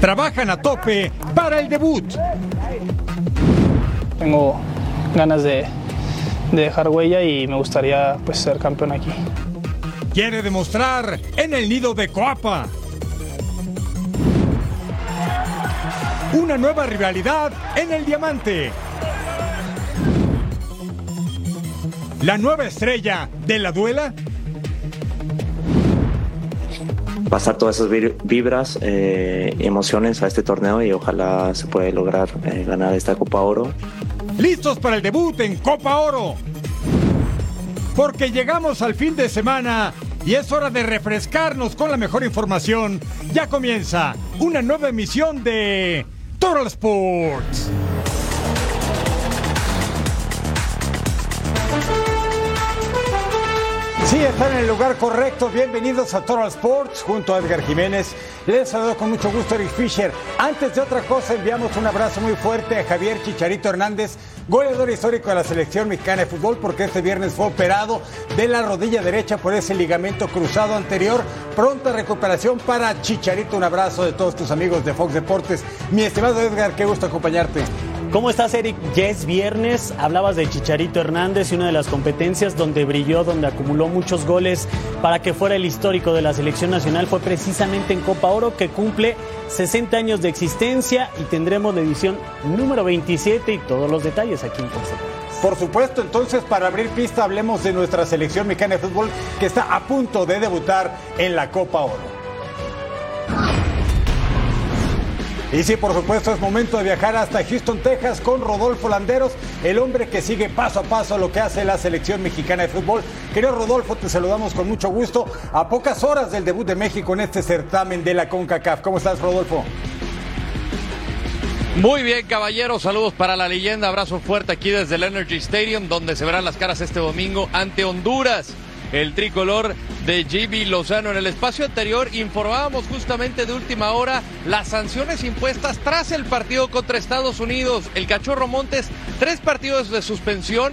Trabajan a tope para el debut. Tengo ganas de, de dejar huella y me gustaría pues, ser campeón aquí. Quiere demostrar en el nido de Coapa. Una nueva rivalidad en el diamante. La nueva estrella de la duela pasar todas esas vibras, eh, emociones a este torneo y ojalá se pueda lograr eh, ganar esta Copa Oro. listos para el debut en Copa Oro. Porque llegamos al fin de semana y es hora de refrescarnos con la mejor información. Ya comienza una nueva emisión de Total Sports. Sí, están en el lugar correcto. Bienvenidos a Total Sports junto a Edgar Jiménez. Les saludo con mucho gusto Eric Fisher. Antes de otra cosa, enviamos un abrazo muy fuerte a Javier Chicharito Hernández, goleador histórico de la selección mexicana de fútbol, porque este viernes fue operado de la rodilla derecha por ese ligamento cruzado anterior. Pronta recuperación para Chicharito. Un abrazo de todos tus amigos de Fox Deportes. Mi estimado Edgar, qué gusto acompañarte. ¿Cómo estás, Eric? Ya es viernes. Hablabas de Chicharito Hernández y una de las competencias donde brilló, donde acumuló muchos goles para que fuera el histórico de la selección nacional fue precisamente en Copa Oro, que cumple 60 años de existencia y tendremos la edición número 27 y todos los detalles aquí en Deportes. Por supuesto, entonces para abrir pista hablemos de nuestra selección mexicana de fútbol que está a punto de debutar en la Copa Oro. Y sí, por supuesto, es momento de viajar hasta Houston, Texas, con Rodolfo Landeros, el hombre que sigue paso a paso lo que hace la selección mexicana de fútbol. Querido Rodolfo, te saludamos con mucho gusto a pocas horas del debut de México en este certamen de la CONCACAF. ¿Cómo estás, Rodolfo? Muy bien, caballeros, saludos para la leyenda, abrazo fuerte aquí desde el Energy Stadium, donde se verán las caras este domingo ante Honduras. El tricolor de JB Lozano. En el espacio anterior informábamos justamente de última hora las sanciones impuestas tras el partido contra Estados Unidos. El Cachorro Montes, tres partidos de suspensión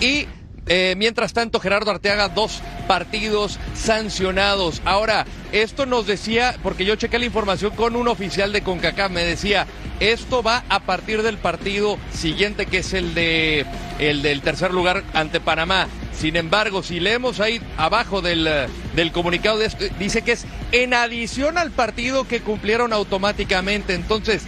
y eh, mientras tanto, Gerardo Arteaga, dos partidos sancionados. Ahora, esto nos decía, porque yo chequé la información con un oficial de CONCACAF, me decía, esto va a partir del partido siguiente, que es el de el del tercer lugar ante Panamá. Sin embargo, si leemos ahí abajo del, eh, del comunicado, de dice que es en adición al partido que cumplieron automáticamente. Entonces,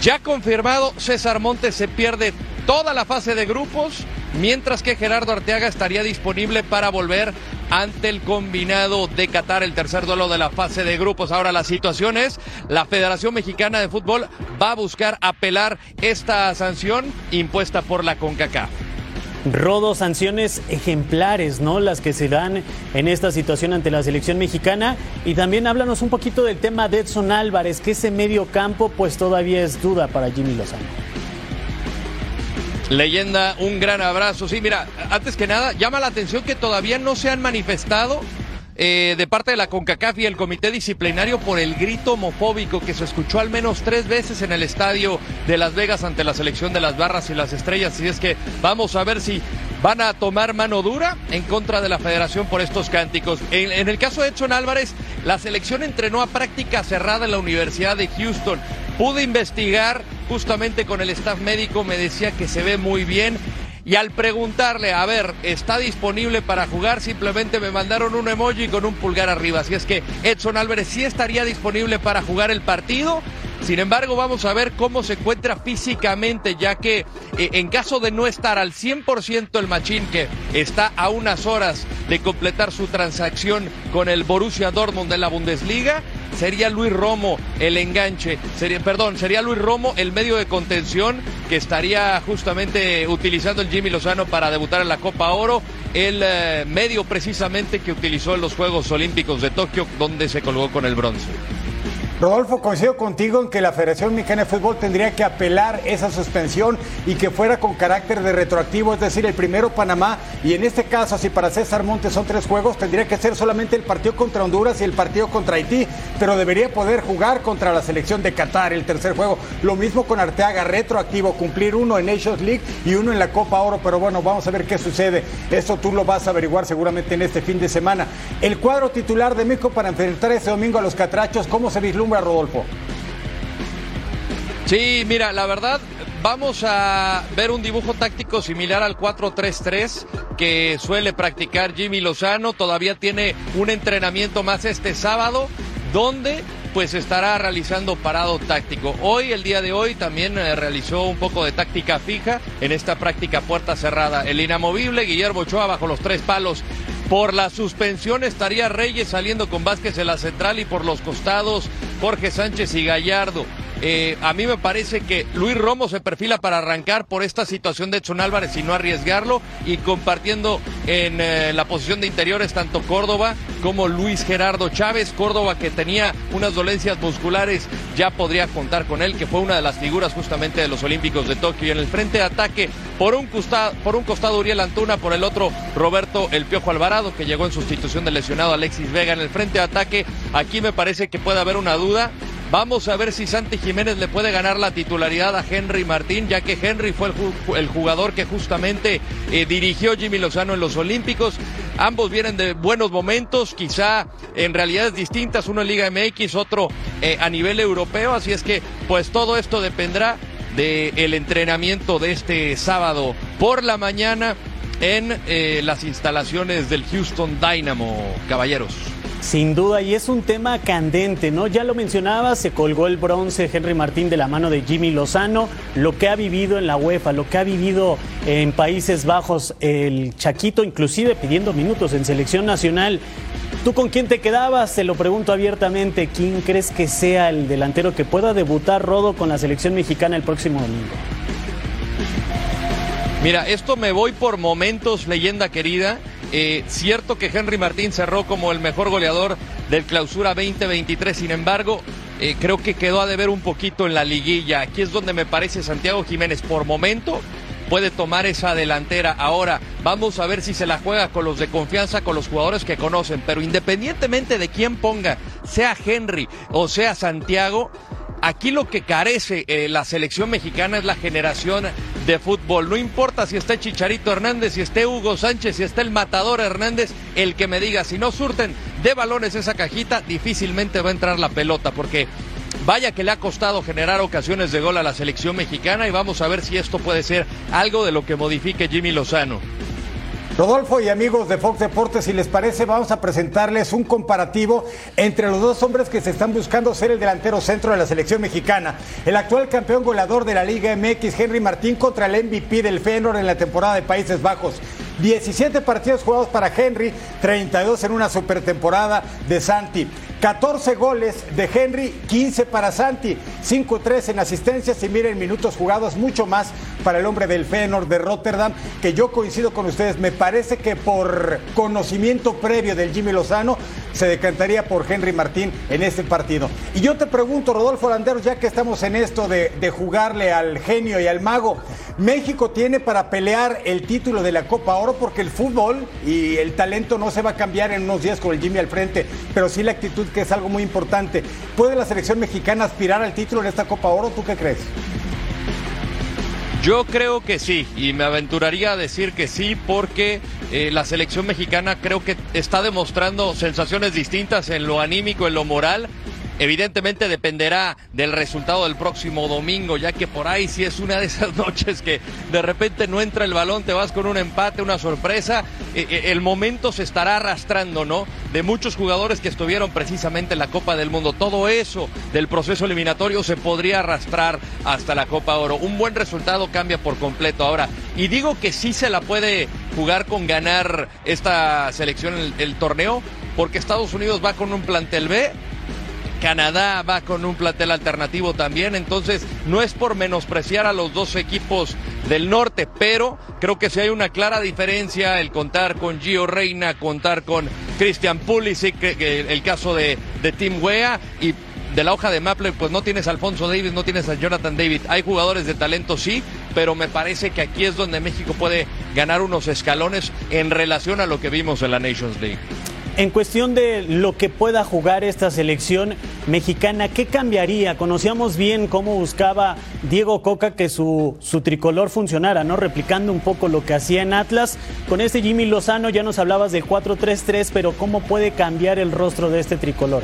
ya confirmado, César Montes se pierde toda la fase de grupos, mientras que Gerardo Arteaga estaría disponible para volver ante el combinado de Qatar, el tercer duelo de la fase de grupos. Ahora la situación es, la Federación Mexicana de Fútbol va a buscar apelar esta sanción impuesta por la CONCACAF. Rodo, sanciones ejemplares, ¿no? Las que se dan en esta situación ante la selección mexicana. Y también háblanos un poquito del tema de Edson Álvarez, que ese medio campo pues todavía es duda para Jimmy Lozano. Leyenda, un gran abrazo. Sí, mira, antes que nada, llama la atención que todavía no se han manifestado eh, de parte de la CONCACAF y el Comité Disciplinario por el grito homofóbico que se escuchó al menos tres veces en el estadio de Las Vegas ante la selección de las barras y las estrellas. Y es que vamos a ver si van a tomar mano dura en contra de la federación por estos cánticos. En, en el caso de Edson Álvarez, la selección entrenó a práctica cerrada en la Universidad de Houston. Pude investigar justamente con el staff médico, me decía que se ve muy bien. Y al preguntarle, a ver, ¿está disponible para jugar? Simplemente me mandaron un emoji con un pulgar arriba. Así es que Edson Álvarez sí estaría disponible para jugar el partido. Sin embargo, vamos a ver cómo se encuentra físicamente, ya que eh, en caso de no estar al 100% el Machín, que está a unas horas de completar su transacción con el Borussia Dortmund de la Bundesliga, sería Luis Romo el enganche, sería, perdón, sería Luis Romo el medio de contención que estaría justamente utilizando el Jimmy Lozano para debutar en la Copa Oro, el eh, medio precisamente que utilizó en los Juegos Olímpicos de Tokio, donde se colgó con el bronce. Rodolfo, coincido contigo en que la Federación Mexicana de Fútbol tendría que apelar esa suspensión y que fuera con carácter de retroactivo, es decir, el primero Panamá y en este caso, si para César Montes son tres juegos, tendría que ser solamente el partido contra Honduras y el partido contra Haití, pero debería poder jugar contra la selección de Qatar el tercer juego. Lo mismo con Arteaga, retroactivo, cumplir uno en Nations League y uno en la Copa Oro, pero bueno, vamos a ver qué sucede. Eso tú lo vas a averiguar seguramente en este fin de semana. El cuadro titular de México para enfrentar este domingo a los Catrachos, ¿cómo se vislumbra? Rodolfo? Sí, mira, la verdad, vamos a ver un dibujo táctico similar al 4-3-3 que suele practicar Jimmy Lozano. Todavía tiene un entrenamiento más este sábado, donde pues estará realizando parado táctico. Hoy, el día de hoy, también eh, realizó un poco de táctica fija en esta práctica puerta cerrada. El inamovible Guillermo Ochoa bajo los tres palos por la suspensión estaría Reyes saliendo con Vázquez en la central y por los costados Jorge Sánchez y Gallardo. Eh, a mí me parece que Luis Romo se perfila para arrancar por esta situación de Edson Álvarez y no arriesgarlo y compartiendo en eh, la posición de interiores tanto Córdoba como Luis Gerardo Chávez. Córdoba que tenía unas dolencias musculares ya podría contar con él, que fue una de las figuras justamente de los Olímpicos de Tokio. Y en el frente de ataque, por un, costado, por un costado Uriel Antuna, por el otro Roberto El Piojo Alvarado, que llegó en sustitución del lesionado Alexis Vega. En el frente de ataque, aquí me parece que puede haber una duda Vamos a ver si Santi Jiménez le puede ganar la titularidad a Henry Martín, ya que Henry fue el, jugador que justamente eh, dirigió Jimmy Lozano en los Olímpicos. Ambos vienen de buenos momentos, quizá en realidades distintas, uno en Liga MX, otro eh, a nivel europeo, así es que pues todo esto dependerá del entrenamiento de este sábado por la mañana en eh, las instalaciones del Houston Dynamo, caballeros. Sin duda, y es un tema candente, ¿no? Ya lo mencionaba, se colgó el bronce Henry Martín de la mano de Jimmy Lozano, lo que ha vivido en la UEFA, lo que ha vivido en Países Bajos, el Chaquito, inclusive pidiendo minutos en selección nacional. ¿Tú con quién te quedabas? Se lo pregunto abiertamente. ¿Quién crees que sea el delantero que pueda debutar Rodo con la selección mexicana el próximo domingo? Mira, esto me voy por momentos, leyenda querida. Eh, cierto que Henry Martín cerró como el mejor goleador del clausura 2023, sin embargo, eh, creo que quedó a deber un poquito en la liguilla. Aquí es donde me parece Santiago Jiménez por momento puede tomar esa delantera. Ahora, vamos a ver si se la juega con los de confianza, con los jugadores que conocen, pero independientemente de quién ponga, sea Henry o sea Santiago, Aquí lo que carece eh, la selección mexicana es la generación de fútbol. No importa si está Chicharito Hernández, si esté Hugo Sánchez, si está el Matador Hernández, el que me diga, si no surten de balones esa cajita, difícilmente va a entrar la pelota, porque vaya que le ha costado generar ocasiones de gol a la selección mexicana y vamos a ver si esto puede ser algo de lo que modifique Jimmy Lozano. Rodolfo y amigos de Fox Deportes, si les parece, vamos a presentarles un comparativo entre los dos hombres que se están buscando ser el delantero centro de la selección mexicana. El actual campeón goleador de la Liga MX, Henry Martín, contra el MVP del Feyenoord en la temporada de Países Bajos. 17 partidos jugados para Henry, 32 en una supertemporada de Santi. 14 goles de Henry, 15 para Santi, 5-3 en asistencias y miren minutos jugados, mucho más para el hombre del Feyenoord de Rotterdam, que yo coincido con ustedes, me parece que por conocimiento previo del Jimmy Lozano se decantaría por Henry Martín en este partido. Y yo te pregunto, Rodolfo Landeros, ya que estamos en esto de, de jugarle al genio y al mago, México tiene para pelear el título de la Copa Oro porque el fútbol y el talento no se va a cambiar en unos días con el Jimmy al frente, pero sí la actitud que es algo muy importante. ¿Puede la selección mexicana aspirar al título en esta Copa Oro? ¿Tú qué crees? Yo creo que sí, y me aventuraría a decir que sí, porque eh, la selección mexicana creo que está demostrando sensaciones distintas en lo anímico, en lo moral, evidentemente dependerá del resultado del próximo domingo, ya que por ahí si es una de esas noches que de repente no entra el balón, te vas con un empate, una sorpresa, eh, eh, el momento se estará arrastrando, ¿no? De muchos jugadores que estuvieron precisamente en la Copa del Mundo. Todo eso del proceso eliminatorio se podría arrastrar hasta la Copa Oro. Un buen resultado cambia por completo ahora. Y digo que sí se la puede jugar con ganar esta selección el, el torneo, porque Estados Unidos va con un plantel B Canadá va con un plantel alternativo también, entonces no es por menospreciar a los dos equipos del norte, pero creo que si hay una clara diferencia el contar con Gio Reina, contar con Christian Pulisic, el caso de, de Tim Wea y de la hoja de Maple, pues no tienes a Alfonso Davis, no tienes a Jonathan David. Hay jugadores de talento, sí, pero me parece que aquí es donde México puede ganar unos escalones en relación a lo que vimos en la Nations League. En cuestión de lo que pueda jugar esta selección mexicana, ¿qué cambiaría? Conocíamos bien cómo buscaba Diego Coca que su, su tricolor funcionara, ¿no? Replicando un poco lo que hacía en Atlas. Con este Jimmy Lozano ya nos hablabas del 4-3-3, pero ¿cómo puede cambiar el rostro de este tricolor?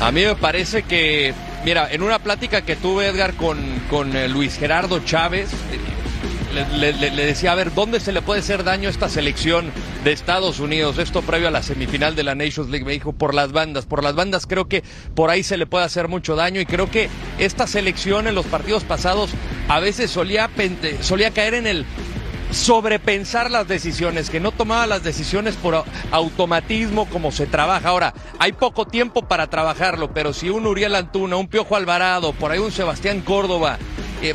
A mí me parece que, mira, en una plática que tuve, Edgar, con, con eh, Luis Gerardo Chávez, le, decía, a ver, ¿dónde se le puede hacer daño a esta selección de Estados Unidos? Esto previo a la semifinal de la Nations League, me dijo, por las bandas. Por las bandas creo que por ahí se le puede hacer mucho daño y creo que esta selección en los partidos pasados a veces solía, solía caer en el sobrepensar las decisiones, que no tomaba las decisiones por automatismo como se trabaja. Ahora, hay poco tiempo para trabajarlo, pero si un Uriel Antuna, un Piojo Alvarado, por ahí un Sebastián Córdoba,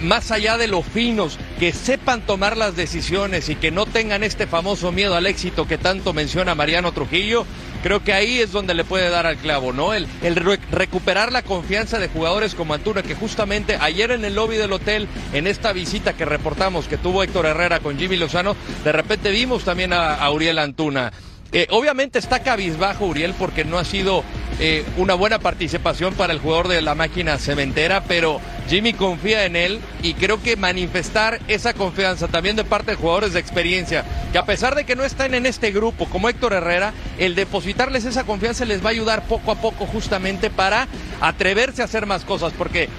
más allá de los finos, que sepan tomar las decisiones y que no tengan este famoso miedo al éxito que tanto menciona Mariano Trujillo, creo que ahí es donde le puede dar al clavo, ¿no? El, el re recuperar la confianza de jugadores como Antuna, que justamente ayer en el lobby del hotel, en esta visita que reportamos que tuvo Héctor Herrera con Jimmy Lozano, de repente vimos también a, a Uriel Antuna. Eh, obviamente está cabizbajo Uriel porque no ha sido eh, una buena participación para el jugador de la máquina cementera, pero Jimmy confía en él y creo que manifestar esa confianza también de parte de jugadores de experiencia, que a pesar de que no están en este grupo como Héctor Herrera, el depositarles esa confianza les va a ayudar poco a poco justamente para atreverse a hacer más cosas, porque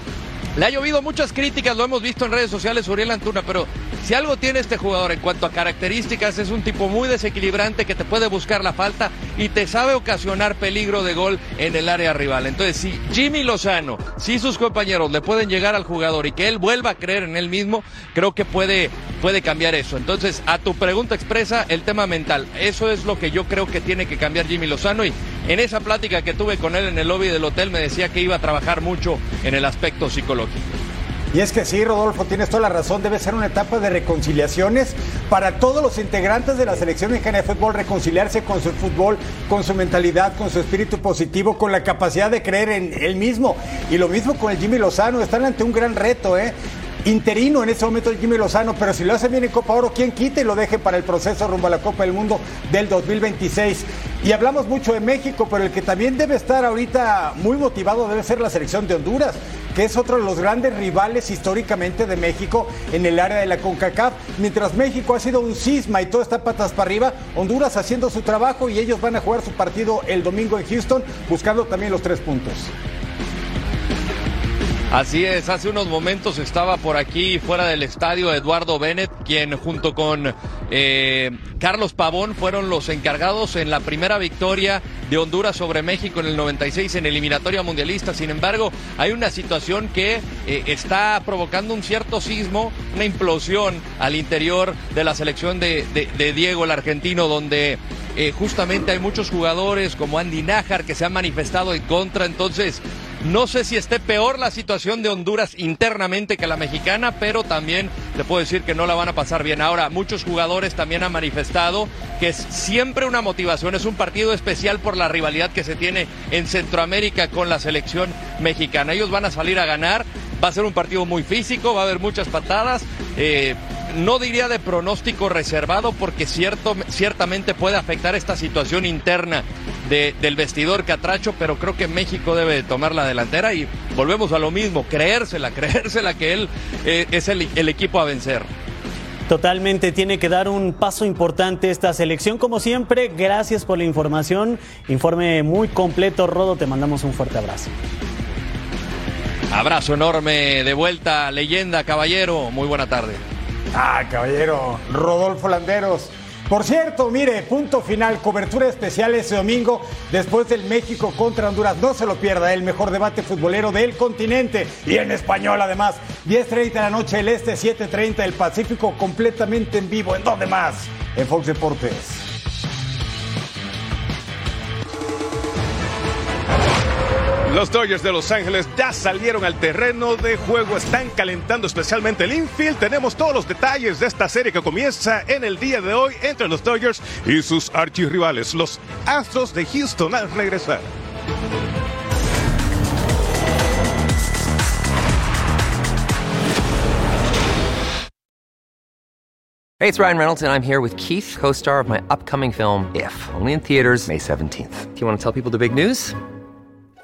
le ha llovido muchas críticas, lo hemos visto en redes sociales, Uriel Antuna, pero si algo tiene este jugador en cuanto a características, es un tipo muy desequilibrante que te puede buscar la falta y te sabe ocasionar peligro de gol en el área rival. Entonces, si Jimmy Lozano, si sus compañeros le pueden llegar al jugador y que él vuelva a creer en él mismo, creo que puede, puede cambiar eso. Entonces, a tu pregunta expresa el tema mental. Eso es lo que yo creo que tiene que cambiar Jimmy Lozano y en esa plática que tuve con él en el lobby del hotel me decía que iba a trabajar mucho en el aspecto psicológico. Y es que sí, Rodolfo, tienes toda la razón, debe ser una etapa de reconciliaciones para todos los integrantes de la selección mexicana de fútbol, reconciliarse con su fútbol, con su mentalidad, con su espíritu positivo, con la capacidad de creer en él mismo. Y lo mismo con el Jimmy Lozano, están ante un gran reto, ¿eh? Interino en ese momento Jimmy Lozano, pero si lo hace bien en Copa Oro, ¿quién quite y lo deje para el proceso rumbo a la Copa del Mundo del 2026? Y hablamos mucho de México, pero el que también debe estar ahorita muy motivado debe ser la selección de Honduras, que es otro de los grandes rivales históricamente de México en el área de la CONCACAF. Mientras México ha sido un cisma y todo está patas para arriba, Honduras haciendo su trabajo y ellos van a jugar su partido el domingo en Houston, buscando también los tres puntos. Así es, hace unos momentos estaba por aquí fuera del estadio Eduardo Bennett, quien junto con eh, Carlos Pavón fueron los encargados en la primera victoria de Honduras sobre México en el 96 en eliminatoria mundialista. Sin embargo, hay una situación que eh, está provocando un cierto sismo, una implosión al interior de la selección de, Diego, el argentino, donde eh, justamente hay muchos jugadores como Andy Nájar que se han manifestado en contra. Entonces, no sé si esté peor la situación de Honduras internamente que la mexicana, pero también le puedo decir que no la van a pasar bien. Ahora, muchos jugadores también han manifestado que es siempre una motivación, es un partido especial por la rivalidad que se tiene en Centroamérica con la selección mexicana. Ellos van a salir a ganar, va a ser un partido muy físico, va a haber muchas patadas. Eh, no diría de pronóstico reservado porque cierto, ciertamente puede afectar esta situación interna de, del vestidor catracho, pero creo que México debe tomar la delantera y volvemos a lo mismo, creérsela, creérsela que él eh, es el, el equipo a vencer. Totalmente, tiene que dar un paso importante esta selección. Como siempre, gracias por la información. Informe muy completo, Rodo, te mandamos un fuerte abrazo. Abrazo enorme de vuelta, leyenda, caballero. Muy buena tarde. Ah, caballero, Rodolfo Landeros. Por cierto, mire, punto final, cobertura especial ese domingo después del México contra Honduras. No se lo pierda, el mejor debate futbolero del continente y en español además. 10.30 de la noche el Este, 7.30 el Pacífico completamente en vivo. ¿En dónde más? En Fox Deportes. Los Dodgers de Los Ángeles ya salieron al terreno de juego, están calentando especialmente el infield. Tenemos todos los detalles de esta serie que comienza en el día de hoy entre los Dodgers y sus archirrivales, los Astros de Houston, al regresar. Hey, it's Ryan Reynolds, and I'm here with Keith, co star of my upcoming film, If, only in theaters, May 17th. Do you want to tell people the big news?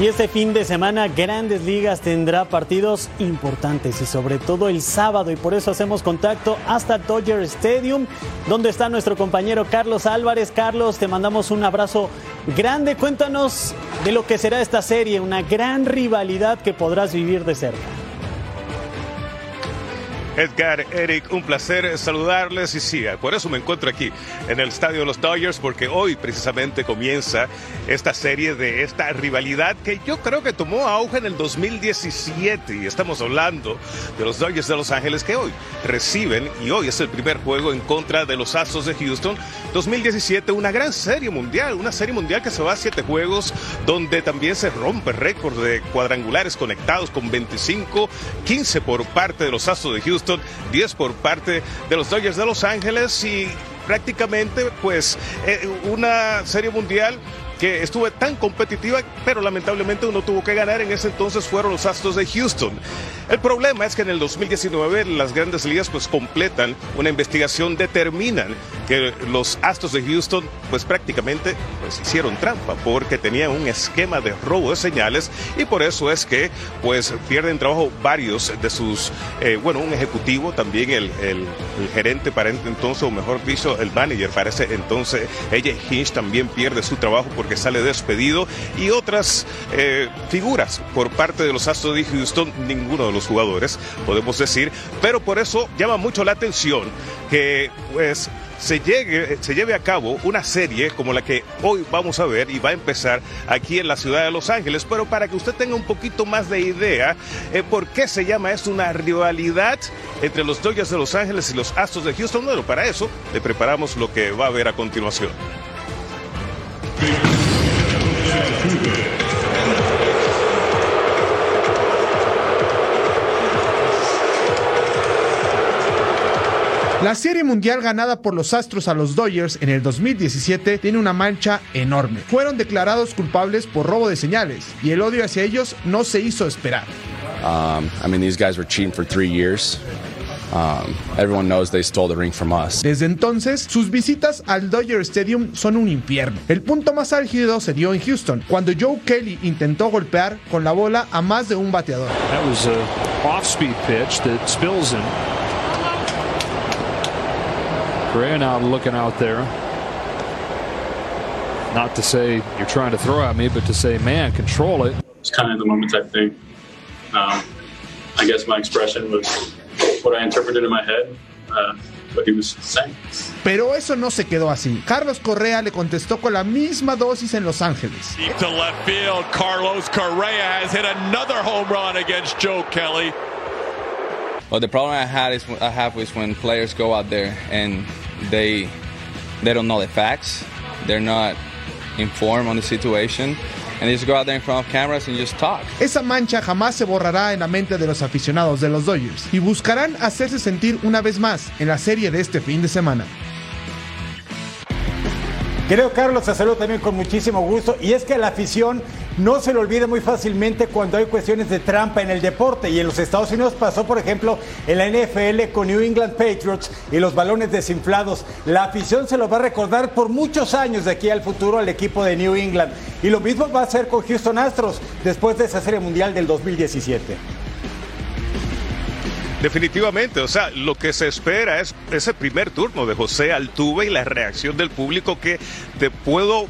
Y este fin de semana Grandes Ligas tendrá partidos importantes y sobre todo el sábado y por eso hacemos contacto hasta Dodger Stadium donde está nuestro compañero Carlos Álvarez. Carlos, te mandamos un abrazo grande. Cuéntanos de lo que será esta serie, una gran rivalidad que podrás vivir de cerca. Edgar, Eric, un placer saludarles. Y sí, por eso me encuentro aquí en el estadio de los Dodgers porque hoy precisamente comienza esta serie de esta rivalidad que yo creo que tomó auge en el 2017 y estamos hablando de los Dodgers de Los Ángeles que hoy reciben y hoy es el primer juego en contra de los Astros de Houston. 2017 una gran serie mundial, una serie mundial que se va a siete juegos donde también se rompe récord de cuadrangulares conectados con 25, 15 por parte de los Astros de Houston 10 por parte de los Dodgers de Los Ángeles y prácticamente pues eh, una serie mundial que estuvo tan competitiva, pero lamentablemente uno tuvo que ganar. En ese entonces fueron los Astros de Houston. El problema es que en el 2019 las grandes ligas pues completan una investigación, determinan que los Astros de Houston pues prácticamente pues hicieron trampa porque tenían un esquema de robo de señales y por eso es que pues pierden trabajo varios de sus, eh, bueno, un ejecutivo, también el, el, gerente para entonces, o mejor dicho, el manager para ese entonces, ella Hinch también pierde su trabajo porque sale despedido y otras eh, figuras por parte de los Astros de Houston, ninguno de los jugadores, podemos decir, pero por eso llama mucho la atención que pues se, llegue, se lleve a cabo una serie como la que hoy vamos a ver y va a empezar aquí en la ciudad de Los Ángeles. Pero para que usted tenga un poquito más de idea, eh, ¿por qué se llama esto una rivalidad entre los Dodgers de Los Ángeles y los Astros de Houston? Bueno, para eso le preparamos lo que va a ver a continuación. La serie mundial ganada por los Astros a los Dodgers en el 2017 tiene una mancha enorme. Fueron declarados culpables por robo de señales y el odio hacia ellos no se hizo esperar. Um, I mean, these guys were cheating for three years. Um, everyone knows they stole the ring from us. Desde entonces, sus visitas al Dodger Stadium son un infierno. El punto más álgido se dio en Houston, cuando Joe Kelly intentó golpear con la bola a más de un bateador. That was a off-speed pitch that spills him. Correa now looking out there. Not to say you're trying to throw at me, but to say, man, control it. It's kind of the moment type thing. Um, I guess my expression was what I interpreted in my head. Uh, what he was saying. Pero eso no se quedó así. Carlos Correa le contestó con la misma dosis en Los Ángeles. Deep to left field, Carlos Correa has hit another home run against Joe Kelly. Well, the problem I had is I have is when players go out there and they they don't know the facts. They're not informed on the situation, Esa mancha jamás se borrará en la mente de los aficionados de los Dodgers y buscarán hacerse sentir una vez más en la serie de este fin de semana. Querido Carlos, te saludo también con muchísimo gusto. Y es que la afición no se le olvida muy fácilmente cuando hay cuestiones de trampa en el deporte. Y en los Estados Unidos pasó, por ejemplo, en la NFL con New England Patriots y los balones desinflados. La afición se lo va a recordar por muchos años de aquí al futuro al equipo de New England. Y lo mismo va a hacer con Houston Astros después de esa serie mundial del 2017. Definitivamente, o sea, lo que se espera es ese primer turno de José Altuve y la reacción del público que te puedo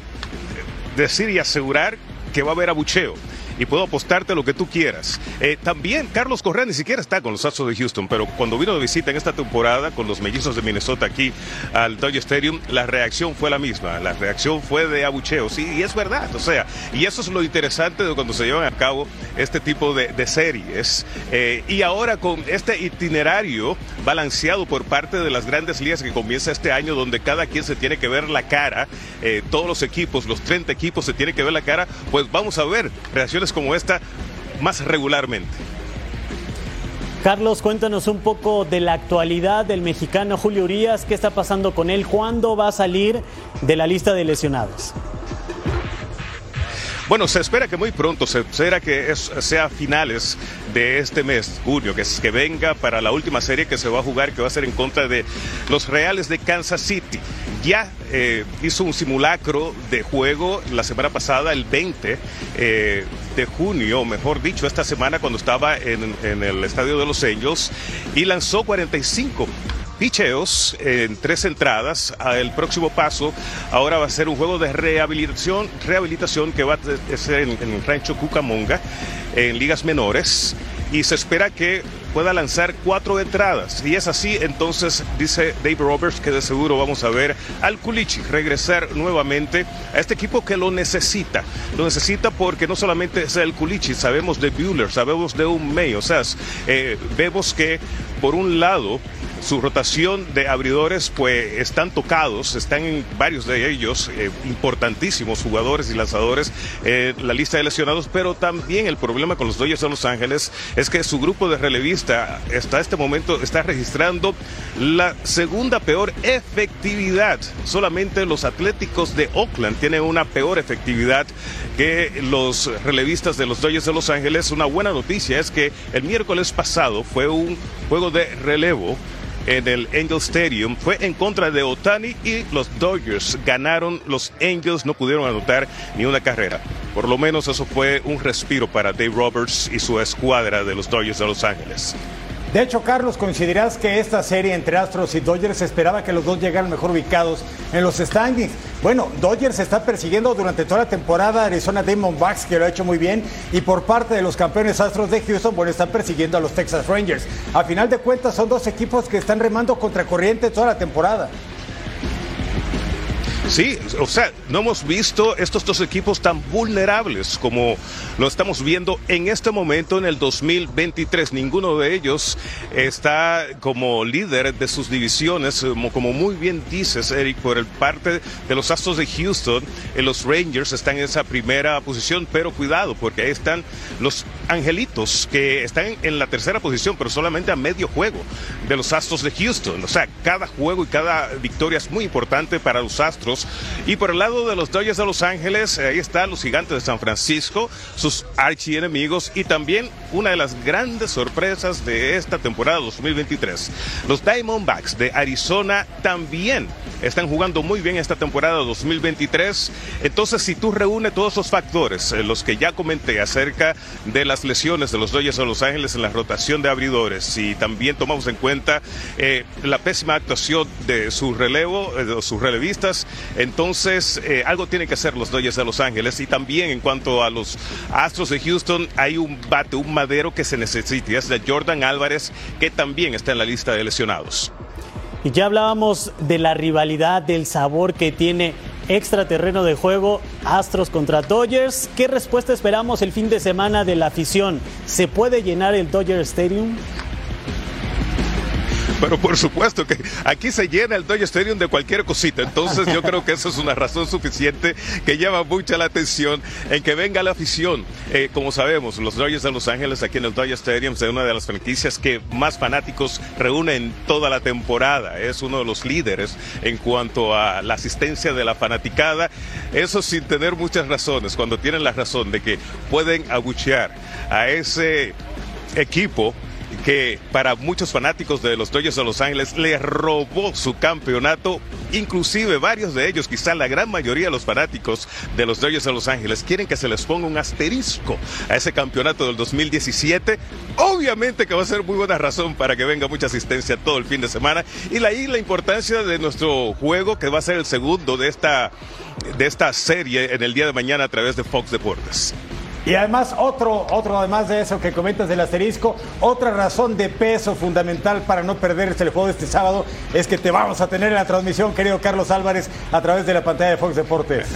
decir y asegurar que va a haber abucheo y puedo apostarte lo que tú quieras. Eh, también Carlos Correa ni siquiera está con los Astros de Houston, pero cuando vino de visita en esta temporada con los mellizos de Minnesota aquí al Dodger Stadium, la reacción fue la misma. La reacción fue de abucheo, sí, y es verdad. O sea, y eso es lo interesante de cuando se llevan a cabo este tipo de, de series. Eh, y ahora con este itinerario balanceado por parte de las grandes ligas que comienza este año, donde cada quien se tiene que ver la cara, eh, todos los equipos, los 30 equipos se tienen que ver la cara, pues vamos a ver reacciones como esta más regularmente. Carlos, cuéntanos un poco de la actualidad del mexicano Julio Urias, qué está pasando con él, cuándo va a salir de la lista de lesionados. Bueno, se espera que muy pronto, se espera que es, sea a finales de este mes, junio, que, es, que venga para la última serie que se va a jugar, que va a ser en contra de los Reales de Kansas City. Ya eh, hizo un simulacro de juego la semana pasada, el 20 eh, de junio, mejor dicho, esta semana cuando estaba en, el estadio de los Angels y lanzó 45 picheos en tres entradas. El próximo paso ahora va a ser un juego de rehabilitación, rehabilitación que va a ser en, en Rancho Cucamonga, en ligas menores. Y se espera que pueda lanzar cuatro entradas. Y es así, entonces dice Dave Roberts que de seguro vamos a ver al Culichi regresar nuevamente a este equipo que lo necesita. Lo necesita porque no solamente es el Culichi, sabemos de Bueller, sabemos de un May. O sea, eh, vemos que por un lado su rotación de abridores pues están tocados, están en varios de ellos eh, importantísimos jugadores y lanzadores en la lista de lesionados, pero también el problema con los Dodgers de Los Ángeles es que su grupo de relevistas hasta este momento está registrando la segunda peor efectividad. Solamente los Atléticos de Oakland tienen una peor efectividad que los relevistas de los Dodgers de Los Ángeles. Una buena noticia es que el miércoles pasado fue un juego de relevo en el Angel Stadium fue en contra de Otani y los Dodgers ganaron. Los Angels no pudieron anotar ni una carrera. Por lo menos eso fue un respiro para Dave Roberts y su escuadra de los Dodgers de Los Ángeles. De hecho, Carlos, ¿consideras que esta serie entre Astros y Dodgers esperaba que los dos llegaran mejor ubicados en los standings? Bueno, Dodgers está persiguiendo durante toda la temporada a Arizona Diamondbacks, que lo ha hecho muy bien, y por parte de los campeones Astros de Houston, bueno, están persiguiendo a los Texas Rangers. A final de cuentas, son dos equipos que están remando contra corriente toda la temporada. Sí, o sea, no hemos visto estos dos equipos tan vulnerables como lo estamos viendo en este momento en el 2023. Ninguno de ellos está como líder de sus divisiones, como, muy bien dices, Eric, por el parte de los Astros de Houston. Eh, los Rangers están en esa primera posición, pero cuidado, porque ahí están los Angelitos que están en la tercera posición, pero solamente a medio juego de los Astros de Houston. O sea, cada juego y cada victoria es muy importante para los Astros. Y por el lado de los Dodgers de Los Ángeles, ahí están los Gigantes de San Francisco, sus archienemigos y también una de las grandes sorpresas de esta temporada 2023. Los Diamondbacks de Arizona también están jugando muy bien esta temporada 2023. Entonces, si tú reúnes todos esos factores, eh, los que ya comenté acerca de las lesiones de los Dodgers de Los Ángeles en la rotación de abridores, y también tomamos en cuenta eh, la pésima actuación de su relevo, eh, de sus relevistas, entonces eh, algo tienen que hacer los Dodgers de Los Ángeles. Y también en cuanto a los Astros de Houston, hay un bate, un madero que se necesita, es de Jordan Álvarez, que también está en la lista de lesionados. Y ya hablábamos de la rivalidad, del sabor que tiene extraterreno de juego Astros contra Dodgers. ¿Qué respuesta esperamos el fin de semana de la afición? ¿Se puede llenar el Dodger Stadium? Pero por supuesto que aquí se llena el Dodger Stadium de cualquier cosita. Entonces yo creo que eso es una razón suficiente que llama mucha la atención en que venga la afición. Eh, como sabemos, los Dodgers de Los Ángeles aquí en el Dodger Stadium es una de las franquicias que más fanáticos reúnen toda la temporada. Es uno de los líderes en cuanto a la asistencia de la fanaticada. Eso sin tener muchas razones. Cuando tienen la razón de que pueden abuchear a ese equipo que para muchos fanáticos de los Dodgers de Los Ángeles le robó su campeonato, inclusive varios de ellos, quizá la gran mayoría de los fanáticos de los Dodgers de Los Ángeles quieren que se les ponga un asterisco a ese campeonato del 2017. Obviamente que va a ser muy buena razón para que venga mucha asistencia todo el fin de semana y ahí la importancia de nuestro juego que va a ser el segundo de esta de esta serie en el día de mañana a través de Fox Deportes. Y además, otro, otro, además de eso que comentas del asterisco, otra razón de peso fundamental para no perderse el juego de este sábado es que te vamos a tener en la transmisión, querido Carlos Álvarez, a través de la pantalla de Fox Deportes.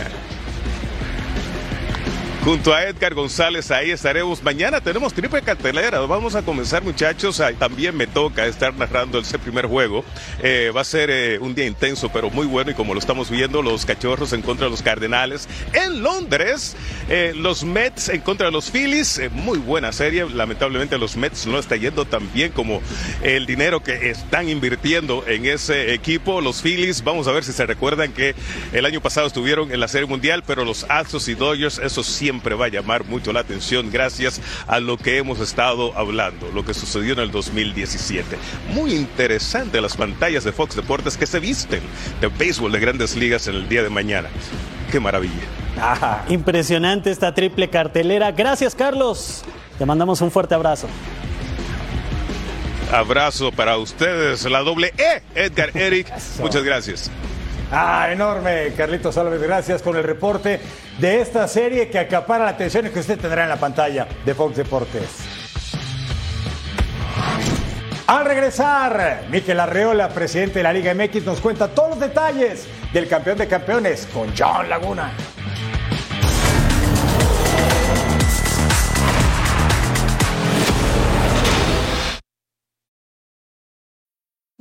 Junto a Edgar González, ahí estaremos. Mañana tenemos triple cartelera. Vamos a comenzar, muchachos. También me toca estar narrando ese primer juego. Eh, va a ser eh, un día intenso, pero muy bueno. Y como lo estamos viendo, los cachorros en contra de los Cardenales. En Londres, eh, los Mets en contra de los Phillies. muy buena serie. Lamentablemente, los Mets no está yendo tan bien como el dinero que están invirtiendo en ese equipo. Los Phillies, vamos a ver si se recuerdan que el año pasado estuvieron en la Serie Mundial, pero los Astros y Dodgers, eso siempre siempre va a llamar mucho la atención gracias a lo que hemos estado hablando, lo que sucedió en el 2017. Muy interesante las pantallas de Fox Deportes que se visten de béisbol de grandes ligas en el día de mañana. Qué maravilla. impresionante esta triple cartelera. Gracias, Carlos. Te mandamos un fuerte abrazo. Abrazo para ustedes, la doble E, Edgar Eric. Muchas gracias. Ah, enorme, Carlitos Álvarez, gracias con el reporte de esta serie que acapara la atención y que usted tendrá en la pantalla de Fox Deportes. Al regresar, Miquel Arreola, presidente de la Liga MX, nos cuenta todos los detalles del campeón de campeones con John Laguna.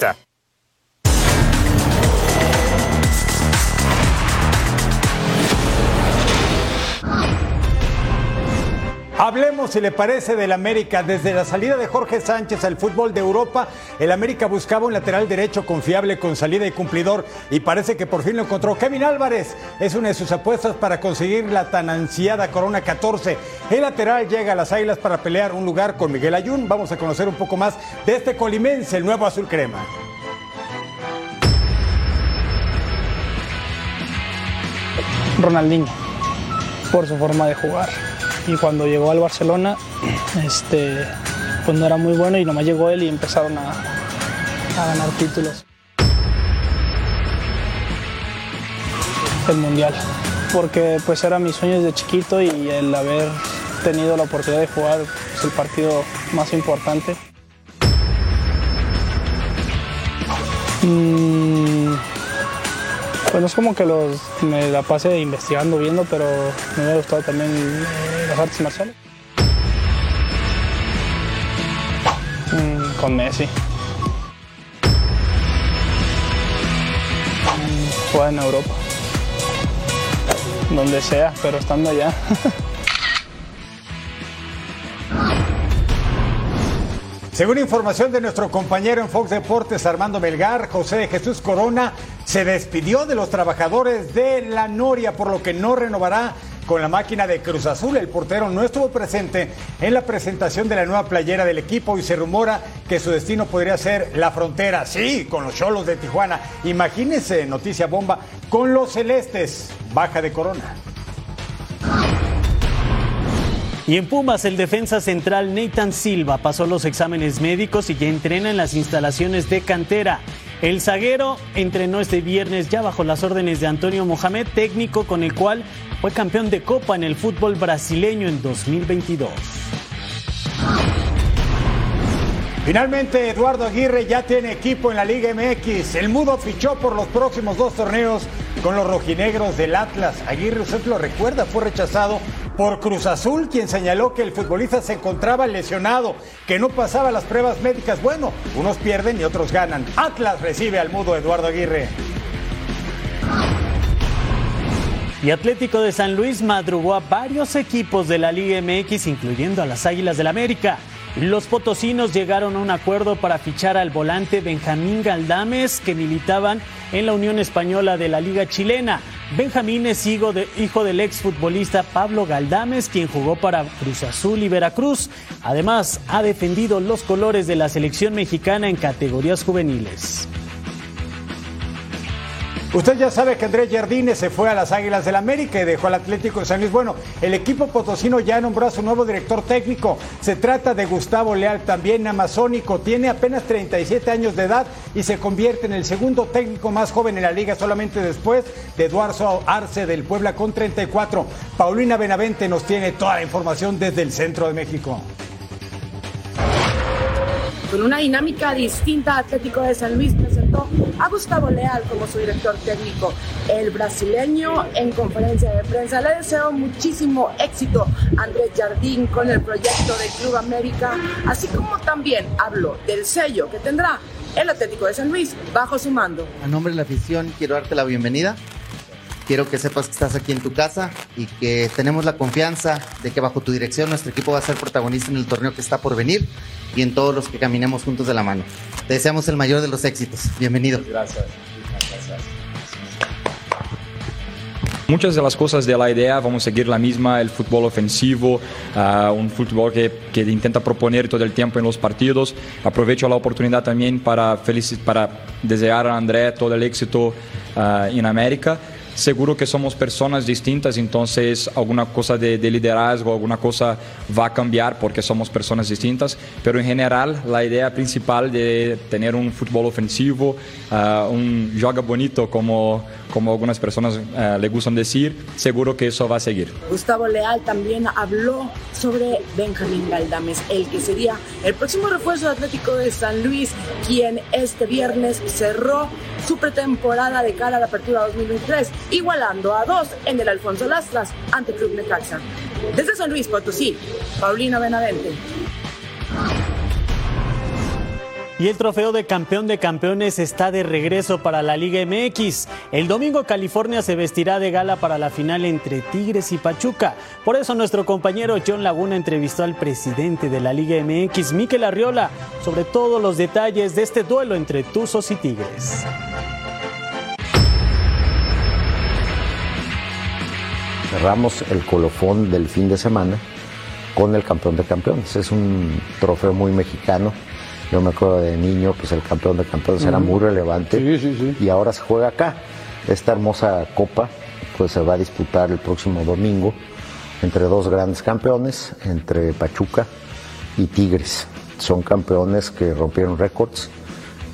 Да. Hablemos, si le parece, del América. Desde la salida de Jorge Sánchez al fútbol de Europa, el América buscaba un lateral derecho confiable con salida y cumplidor y parece que por fin lo encontró. Kevin Álvarez es una de sus apuestas para conseguir la tan ansiada Corona 14. El lateral llega a las Águilas para pelear un lugar con Miguel Ayun. Vamos a conocer un poco más de este colimense, el nuevo azul crema. Ronaldinho, por su forma de jugar. Y cuando llegó al Barcelona, este, pues no era muy bueno y nomás llegó él y empezaron a, a ganar títulos. El Mundial, porque pues era mis sueños de chiquito y el haber tenido la oportunidad de jugar pues, el partido más importante. Mm, pues no es como que los, me la pase investigando, viendo, pero me hubiera gustado también las artes marciales. Mm, con Messi. Mm, juega en Europa. Donde sea, pero estando allá. Según información de nuestro compañero en Fox Deportes, Armando Melgar, José de Jesús Corona se despidió de los trabajadores de la Noria, por lo que no renovará con la máquina de Cruz Azul. El portero no estuvo presente en la presentación de la nueva playera del equipo y se rumora que su destino podría ser la frontera. Sí, con los cholos de Tijuana. Imagínense, noticia bomba, con los celestes. Baja de Corona. Y en Pumas, el defensa central Nathan Silva pasó los exámenes médicos y ya entrena en las instalaciones de cantera. El zaguero entrenó este viernes ya bajo las órdenes de Antonio Mohamed, técnico con el cual fue campeón de Copa en el fútbol brasileño en 2022. Finalmente, Eduardo Aguirre ya tiene equipo en la Liga MX. El Mudo fichó por los próximos dos torneos con los rojinegros del Atlas. Aguirre, usted lo recuerda, fue rechazado por Cruz Azul, quien señaló que el futbolista se encontraba lesionado, que no pasaba las pruebas médicas. Bueno, unos pierden y otros ganan. Atlas recibe al Mudo Eduardo Aguirre. Y Atlético de San Luis madrugó a varios equipos de la Liga MX, incluyendo a las Águilas del América. Los potosinos llegaron a un acuerdo para fichar al volante Benjamín Galdames, que militaban en la Unión Española de la Liga Chilena. Benjamín es hijo, hijo del exfutbolista Pablo Galdames, quien jugó para Cruz Azul y Veracruz. Además, ha defendido los colores de la selección mexicana en categorías juveniles. Usted ya sabe que Andrés Jardines se fue a las Águilas del América y dejó al Atlético de San Luis. Bueno, el equipo potosino ya nombró a su nuevo director técnico. Se trata de Gustavo Leal, también amazónico. Tiene apenas 37 años de edad y se convierte en el segundo técnico más joven en la liga, solamente después de Eduardo Arce del Puebla con 34. Paulina Benavente nos tiene toda la información desde el centro de México. Con una dinámica distinta, Atlético de San Luis a Gustavo Leal como su director técnico. El brasileño en conferencia de prensa le deseó muchísimo éxito a Andrés Jardín con el proyecto de Club América, así como también habló del sello que tendrá el Atlético de San Luis bajo su mando. A nombre de la afición quiero darte la bienvenida. Quiero que sepas que estás aquí en tu casa y que tenemos la confianza de que bajo tu dirección nuestro equipo va a ser protagonista en el torneo que está por venir y en todos los que caminemos juntos de la mano. Te deseamos el mayor de los éxitos. Bienvenido. Gracias. Muchas de las cosas de la idea vamos a seguir la misma, el fútbol ofensivo, uh, un fútbol que, que, intenta proponer todo el tiempo en los partidos. Aprovecho la oportunidad también para, para desear a André todo el éxito uh, en América seguro que somos personas distintas, entonces alguna cosa de, de, liderazgo, alguna cosa va a cambiar porque somos personas distintas, pero en general la idea principal de tener un fútbol ofensivo, uh, un joga bonito como, como algunas personas uh, le gustan decir, seguro que eso va a seguir. Gustavo Leal también habló sobre Benjamín Galdames, el que sería el próximo refuerzo Atlético de San Luis, quien este viernes cerró su pretemporada de cara a la apertura 2023 igualando a dos en el Alfonso Lastras ante Club Necaxa. Desde San Luis Potosí, Paulina Benavente. Y el trofeo de campeón de campeones está de regreso para la Liga MX. El domingo California se vestirá de gala para la final entre Tigres y Pachuca. Por eso nuestro compañero John Laguna entrevistó al presidente de la Liga MX, Miquel Arriola, sobre todos los detalles de este duelo entre Tuzos y Tigres. cerramos el colofón del fin de semana con el campeón de campeones. Es un trofeo muy mexicano. Yo me acuerdo de niño, pues el campeón de campeones era muy relevante. Sí, sí, sí. Y ahora se juega acá. Esta hermosa copa pues se va a disputar el próximo domingo entre dos grandes campeones, entre Pachuca y Tigres. Son campeones que rompieron récords,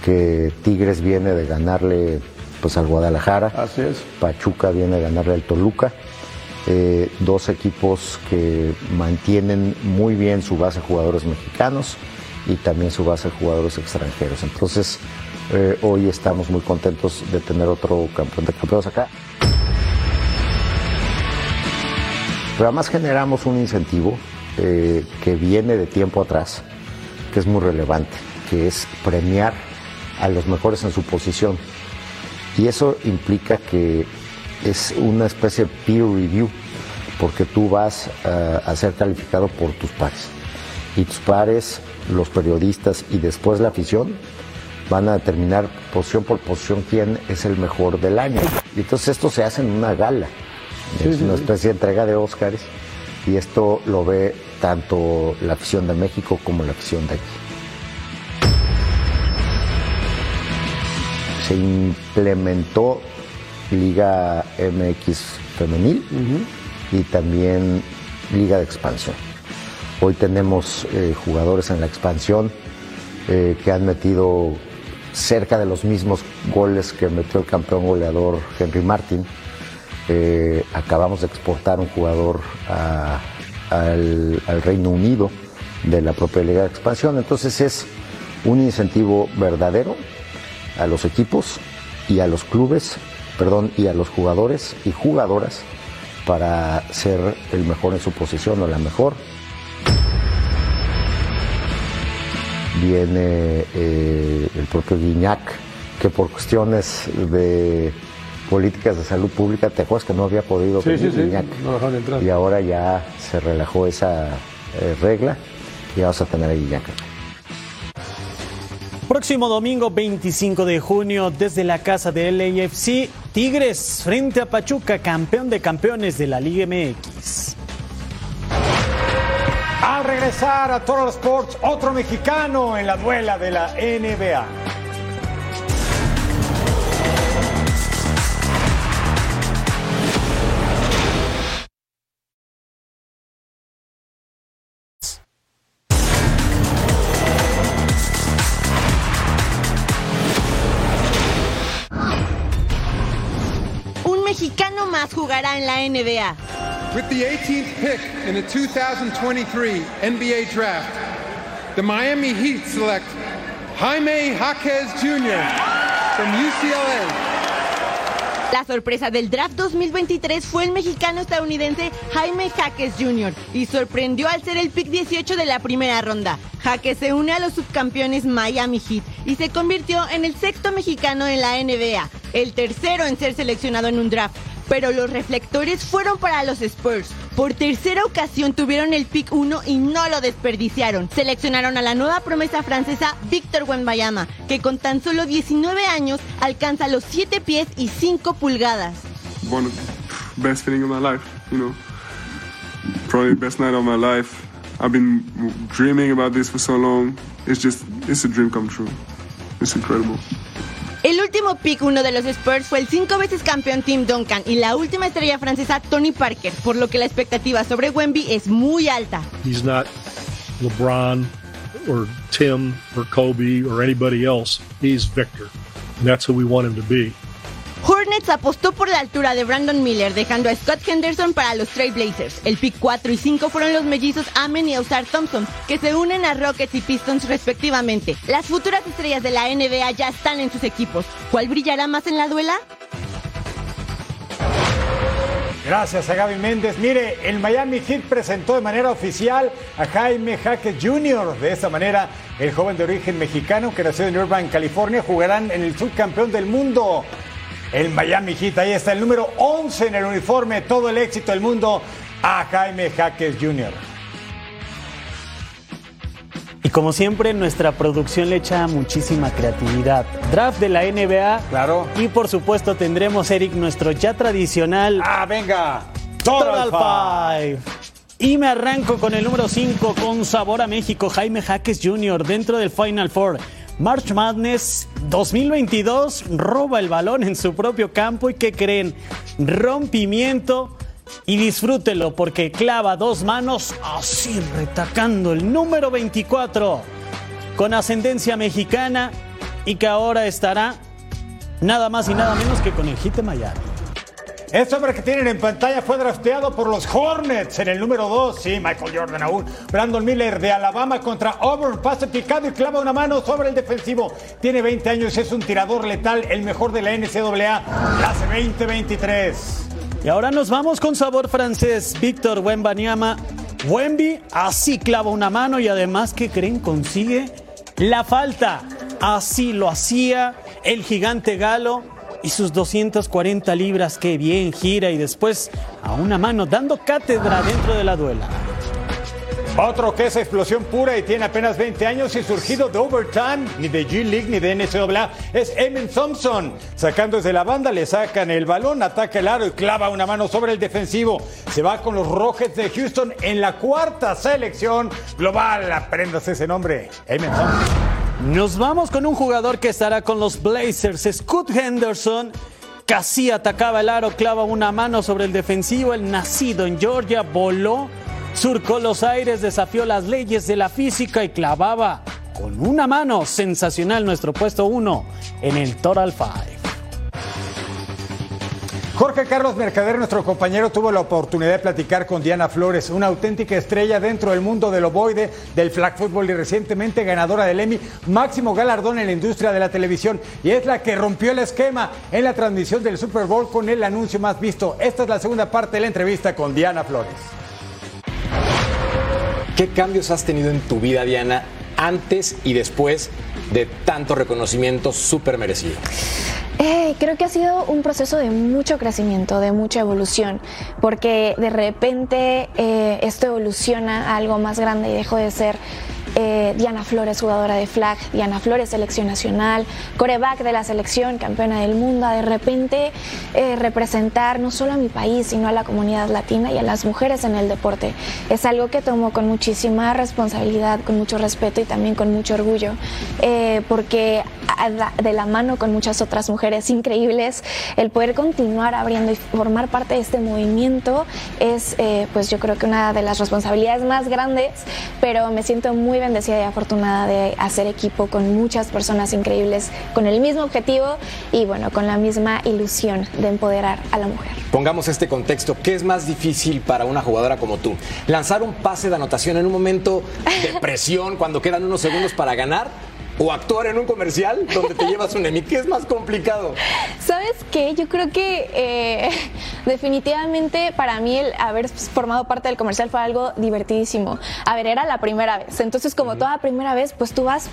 que Tigres viene de ganarle pues al Guadalajara. Así es. Pachuca viene de ganarle al Toluca. Eh, dos equipos que mantienen muy bien su base de jugadores mexicanos y también su base de jugadores extranjeros. Entonces, eh, hoy estamos muy contentos de tener otro campeón de campeones acá. Pero además generamos un incentivo eh, que viene de tiempo atrás, que es muy relevante, que es premiar a los mejores en su posición. Y eso implica que es una especie de peer review, porque tú vas uh, a ser calificado por tus pares. Y tus pares, los periodistas y después la afición van a determinar posición por posición quién es el mejor del año. Y entonces esto se hace en una gala, Sí, es sí, una especie de entrega de Óscares y esto lo ve tanto la afición de México como la afición de aquí. Se implementó Liga MX femenil y también Liga de expansión. Hoy tenemos eh, jugadores en la expansión eh, que han metido cerca de los mismos goles que metió el campeón goleador Henry Martin. Eh, acabamos de exportar un jugador al, al Reino Unido de la propia Liga de Expansión. Entonces es un incentivo verdadero a los equipos y a los clubes, perdón, y a los jugadores y jugadoras para ser el mejor en su posición o la mejor. Viene eh, el propio Guiñac, que por cuestiones de políticas de salud pública, ¿te acuerdas que no había podido Sí, venir sí, sí, Guiñac? no dejaron entrar. Y ahora ya se relajó esa eh, regla y vamos a tener a Guiñac. Próximo domingo 25 de junio desde la casa del LAFC, Tigres frente a Pachuca, campeón de campeones de la Liga MX. Al regresar a Total Sports, otro mexicano en la duela de la NBA. Un mexicano más jugará en la NBA. With the 18th pick in the 2023 NBA Draft, the Miami Heat select Jaime Jaquez Jr. from UCLA. La sorpresa del draft 2023 fue el mexicano estadounidense Jaime Jaques Jr. y sorprendió al ser el pick 18 de la primera ronda. Jaques se une a los subcampeones Miami Heat y se convirtió en el sexto mexicano en la NBA, el tercero en ser seleccionado en un draft. Pero los reflectores fueron para los Spurs. Por tercera ocasión tuvieron el pick 1 y no lo desperdiciaron. Seleccionaron a la nueva promesa francesa Víctor Wembanyama, que con tan solo 19 años alcanza los 7 pies y 5 pulgadas. one of the best feeling of my life, you know. Probably best night of my life. I've been dreaming about this for so long. It's just, it's a dream come true. It's incredible. El último pick 1 de los Spurs fue el cinco veces campeón Tim Duncan y la última estrella francesa Tony Parker, por lo que la expectativa sobre Wemby es muy alta. He's not LeBron or Tim or Kobe or anybody else. He's Victor. And that's who we want him to be. Hornets apostó por la altura de Brandon Miller, dejando a Scott Henderson para los Trail Blazers. El pick 4 y 5 fueron los mellizos Amen y Ausar Thompson, que se unen a Rockets y Pistons respectivamente. Las futuras estrellas de la NBA ya están en sus equipos. ¿Cuál brillará más en la duela? Gracias a Gaby Méndez. Mire, el Miami Heat presentó de manera oficial a Jaime Jaque Jr. De esta manera, el joven de origen mexicano que nació en Irvine, California, jugarán en el subcampeón del mundo. El Miami Heat, ahí está el número 11 en el uniforme, todo el éxito del mundo a Jaime Jaques Jr. Y como siempre, nuestra producción le echa muchísima creatividad. Draft de la NBA. Claro. Y por supuesto tendremos, Eric, nuestro ya tradicional. ¡Ah, venga! Total Five. Y me arranco con el número 5 con sabor a México, Jaime Jaques Jr. dentro del Final Four. March Madness 2022 roba el balón en su propio campo y ¿qué creen? Rompimiento y disfrútelo porque clava dos manos así retacando el número 24 con ascendencia mexicana y que ahora estará nada más y nada menos que con el hit de Miami. Este hombre que tienen en pantalla fue drafteado por los Hornets en el número 2. Sí, Michael Jordan aún. Brandon Miller de Alabama contra Auburn. Pase picado y clava una mano sobre el defensivo. Tiene 20 años es un tirador letal, el mejor de la NCAA, clase 2023. Y ahora nos vamos con sabor francés. Víctor Wembanyama. Wemby así clava una mano y además, ¿qué creen? Consigue la falta. Así lo hacía el gigante galo y sus 240 libras. Qué bien gira y después a una mano dando cátedra dentro de la duela. Otro que es explosión pura y tiene apenas 20 años y surgido de Overtime, ni de G-League ni de NCAA, es Emin Thompson. Sacando desde la banda, le sacan el balón, ataca el aro y clava una mano sobre el defensivo. Se va con los Rockets de Houston en la cuarta selección global. Apréndase ese nombre, Emin Thompson. Nos vamos con un jugador que estará con los Blazers, Scott Henderson. Casi atacaba el aro, clava una mano sobre el defensivo. El nacido en Georgia voló surcó los aires, desafió las leyes de la física y clavaba con una mano sensacional nuestro puesto 1 en el Total Five. Jorge Carlos Mercader, nuestro compañero, tuvo la oportunidad de platicar con Diana Flores, una auténtica estrella dentro del mundo del ovoide, del flag football y recientemente ganadora del Emmy, máximo galardón en la industria de la televisión. Y es la que rompió el esquema en la transmisión del Super Bowl con el anuncio más visto. Esta es la segunda parte de la entrevista con Diana Flores. ¿Qué cambios has tenido en tu vida, Diana, antes y después de tanto reconocimiento súper merecido? Eh, creo que ha sido un proceso de mucho crecimiento, de mucha evolución, porque de repente eh, esto evoluciona a algo más grande y dejo de ser eh, Diana Flores, jugadora de flag, Diana Flores, selección nacional, coreback de la selección, campeona del mundo, de repente eh, representar no solo a mi país, sino a la comunidad latina y a las mujeres en el deporte. Es algo que tomo con muchísima responsabilidad, con mucho respeto y también con mucho orgullo, eh, porque de la mano con muchas otras mujeres increíbles, el poder continuar abriendo y formar parte de este movimiento es, pues yo creo que una de las responsabilidades más grandes, pero me siento muy bendecida y afortunada de hacer equipo con muchas personas increíbles con el mismo objetivo y bueno, con la misma ilusión de empoderar a la mujer. Pongamos este contexto, ¿qué es más difícil para una jugadora como tú? ¿Lanzar un pase de anotación en un momento de presión cuando quedan unos segundos para ganar? O actuar en un comercial donde te llevas un Emmy? ¿Qué es más complicado? ¿Sabes qué? Yo creo que eh, definitivamente para mí el haber formado parte del comercial fue algo divertidísimo. A ver, era la primera vez. Entonces, como toda primera vez, pues tú vas,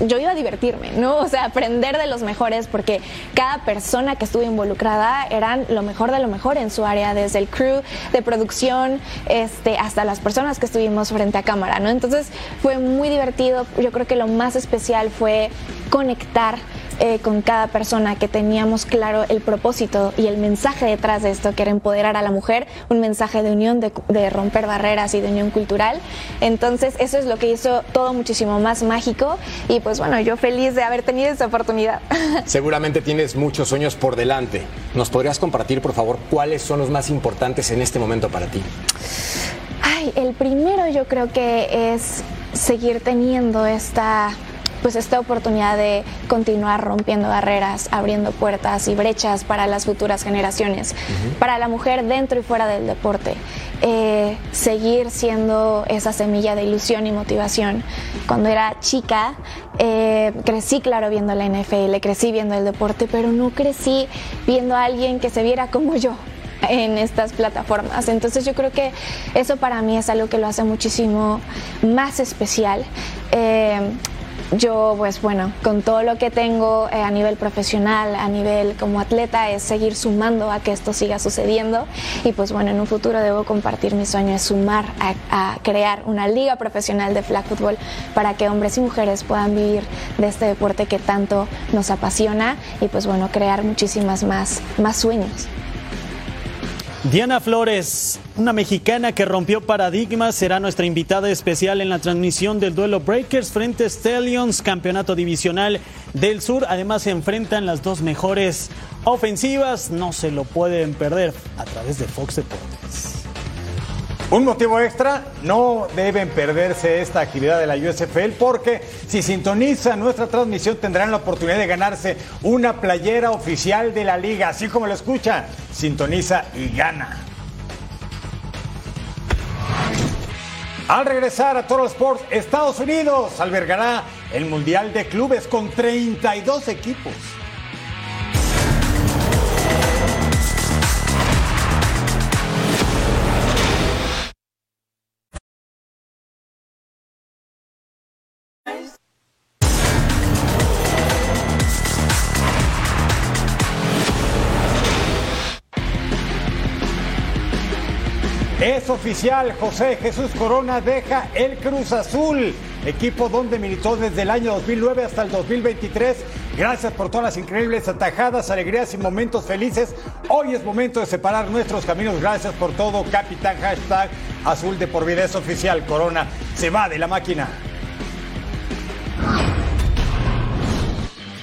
yo iba a divertirme, ¿no? O sea, aprender de los mejores porque cada persona que estuvo involucrada eran lo mejor de lo mejor en su área, desde el crew de producción este, hasta las personas que estuvimos frente a cámara, ¿no? Entonces, fue muy divertido. Yo creo que lo más especial fue conectar eh, con cada persona, que teníamos claro el propósito y el mensaje detrás de esto, que era empoderar a la mujer, un mensaje de unión, de, romper barreras y de unión cultural. Entonces eso es lo que hizo todo muchísimo más mágico y pues bueno, yo feliz de haber tenido esta oportunidad. Seguramente tienes muchos sueños por delante. ¿Nos podrías compartir, por favor, cuáles son los más importantes en este momento para ti? Ay, el primero yo creo que es seguir teniendo esta pues esta oportunidad de continuar rompiendo barreras, abriendo puertas y brechas para las futuras generaciones, para la mujer dentro y fuera del deporte. Eh, seguir siendo esa semilla de ilusión y motivación. Cuando era chica, eh, crecí, claro, viendo la NFL, crecí viendo el deporte, pero no crecí viendo a alguien que se viera como yo, en estas plataformas. Entonces yo creo que eso para mí es algo que lo hace muchísimo más especial. Eh, yo, pues bueno, con todo lo que tengo eh, a nivel profesional, a nivel como atleta, es seguir sumando a que esto siga sucediendo. Y pues bueno, en un futuro debo compartir mi sueño, es sumar a, crear una liga profesional de flag football para que hombres y mujeres puedan vivir de este deporte que tanto nos apasiona y pues bueno, crear muchísimas más, más sueños. Diana Flores, una mexicana que rompió paradigmas, será nuestra invitada especial en la transmisión del duelo Breakers frente a Stallions, campeonato divisional del sur. Además se enfrentan las dos mejores ofensivas, no se lo pueden perder a través de Fox Deportes. Un motivo extra, no deben perderse esta actividad de la USFL porque si sintonizan nuestra transmisión tendrán la oportunidad de ganarse una playera oficial de la liga, así como lo escuchan, sintoniza y gana. Al regresar a Toro Sports, Estados Unidos albergará el Mundial de Clubes con 32 equipos. Es oficial, José Jesús Corona deja el Cruz Azul, equipo donde militó desde el año 2009 hasta el 2023. Gracias por todas las increíbles atajadas, alegrías y momentos felices. Hoy es momento de separar nuestros caminos. Gracias por todo, capitán. Hashtag Azul de por vida es oficial. Corona se va de la máquina.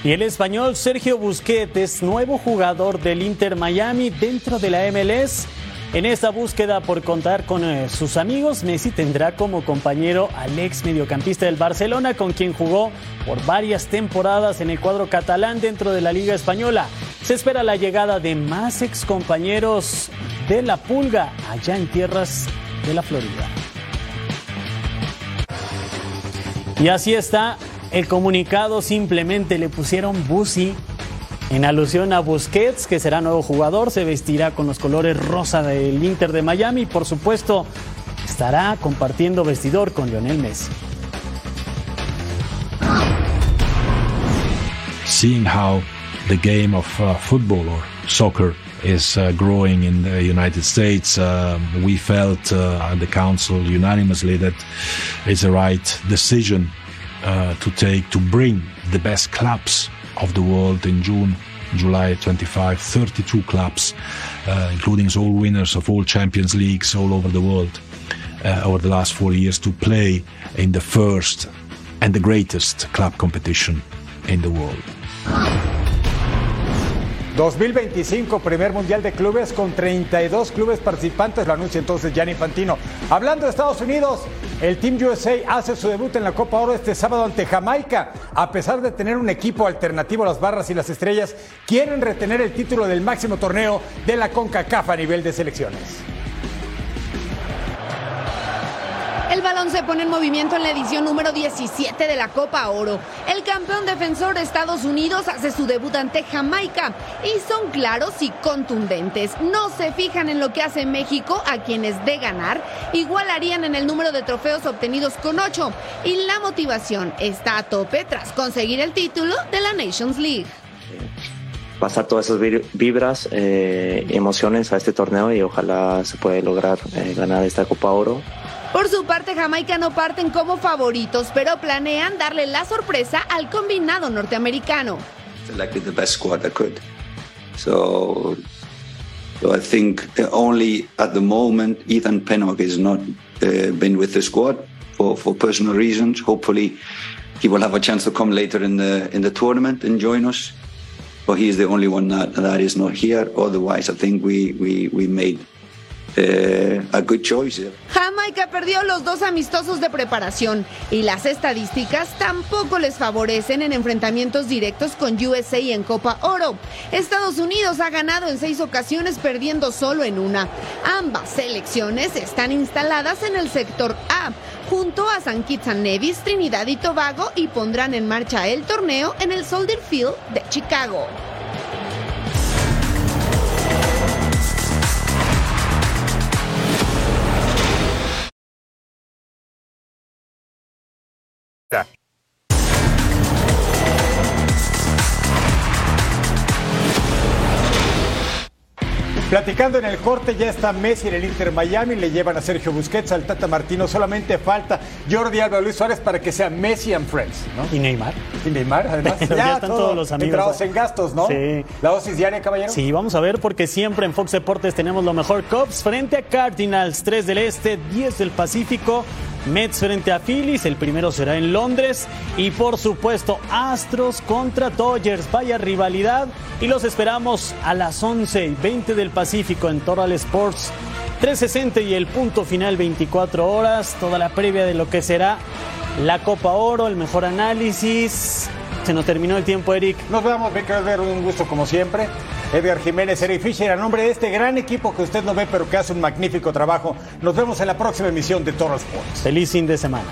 Y el español Sergio Busquets, nuevo jugador del Inter Miami dentro de la MLS En esta búsqueda por contar con eh, sus amigos, Messi tendrá como compañero al ex mediocampista del Barcelona, con quien jugó por varias temporadas en el cuadro catalán dentro de la Liga Española. Se espera la llegada de más ex compañeros de la Pulga allá en tierras de la Florida. Y así está el comunicado, simplemente le pusieron Busi en alusión a Busquets, que será nuevo jugador, se vestirá con los colores rosa del Inter de Miami y por supuesto estará compartiendo vestidor con Lionel Messi. Seeing how the game of uh, football or soccer is uh, growing in the United States, uh, we felt uh, at the council unanimously that it's the right decision uh, to take to bring the best clubs of the world in June, July 25, 32 clubs, uh, including all winners of all Champions Leagues all over the world uh, over the last four years to play in the first and the greatest club competition in the world. 2025, primer mundial de clubes con 32 clubes participantes, lo anuncia entonces Gianni Infantino. Hablando de Estados Unidos, el Team USA hace su debut en la Copa Oro este sábado ante Jamaica. A pesar de tener un equipo alternativo las barras y las estrellas, quieren retener el título del máximo torneo de la CONCACAF a nivel de selecciones. El balón se pone en movimiento en la edición número 17 de la Copa Oro. El campeón defensor de Estados Unidos hace su debut ante Jamaica y son claros y contundentes. No se fijan en lo que hace México, a quienes de ganar igualarían en el número de trofeos obtenidos con 8 y la motivación está a tope tras conseguir el título de la Nations League pasar todas esas vibras, eh, emociones a este torneo y ojalá se pueda lograr eh, ganar esta Copa Oro. Por su parte, Jamaica no parten como favoritos, pero planean darle la sorpresa al combinado norteamericano. Selected the best squad I could. So, I think only at the moment Ethan Pennock is not uh, been with the squad for, for personal reasons. Hopefully, he will have a chance to come later in the in the tournament and join us. But he is the only one that, that is not here. Otherwise, I think we we, we made eh, a good choice. Jamaica perdió los dos amistosos de preparación y las estadísticas tampoco les favorecen en enfrentamientos directos con USA en Copa Oro. Estados Unidos ha ganado en seis ocasiones perdiendo solo en una. Ambas selecciones están instaladas en el sector A junto a San Kitts Nevis, Trinidad y Tobago y pondrán en marcha el torneo en el Soldier Field de Chicago. Platicando en el corte, ya está Messi en el Inter Miami, le llevan a Sergio Busquets, al Tata Martino, solamente falta Jordi Alba Luis Suárez para que sea Messi and Friends, ¿no? Y Neymar. Y Neymar, además. ya, están todos los amigos. Entrados en gastos, ¿no? Sí. La dosis diaria, caballero. Sí, vamos a ver porque siempre en Fox Deportes tenemos lo mejor. Cubs frente a Cardinals, 3 del Este, 10 del Pacífico. Mets frente a Phillies, el primero será en Londres. Y por supuesto, Astros contra Dodgers. Vaya rivalidad. Y los esperamos a las 11 y 20 del Pacífico en Total Sports 360 y el punto final 24 horas. Toda la previa de lo que será la Copa Oro, el mejor análisis. Se nos terminó el tiempo, Eric. Nos vemos, me ver un gusto como siempre. Edgar Jiménez, Eric Fisher, a nombre de este gran equipo que usted no ve, pero que hace un magnífico trabajo. Nos vemos en la próxima emisión de Toro Sports. Feliz fin de semana.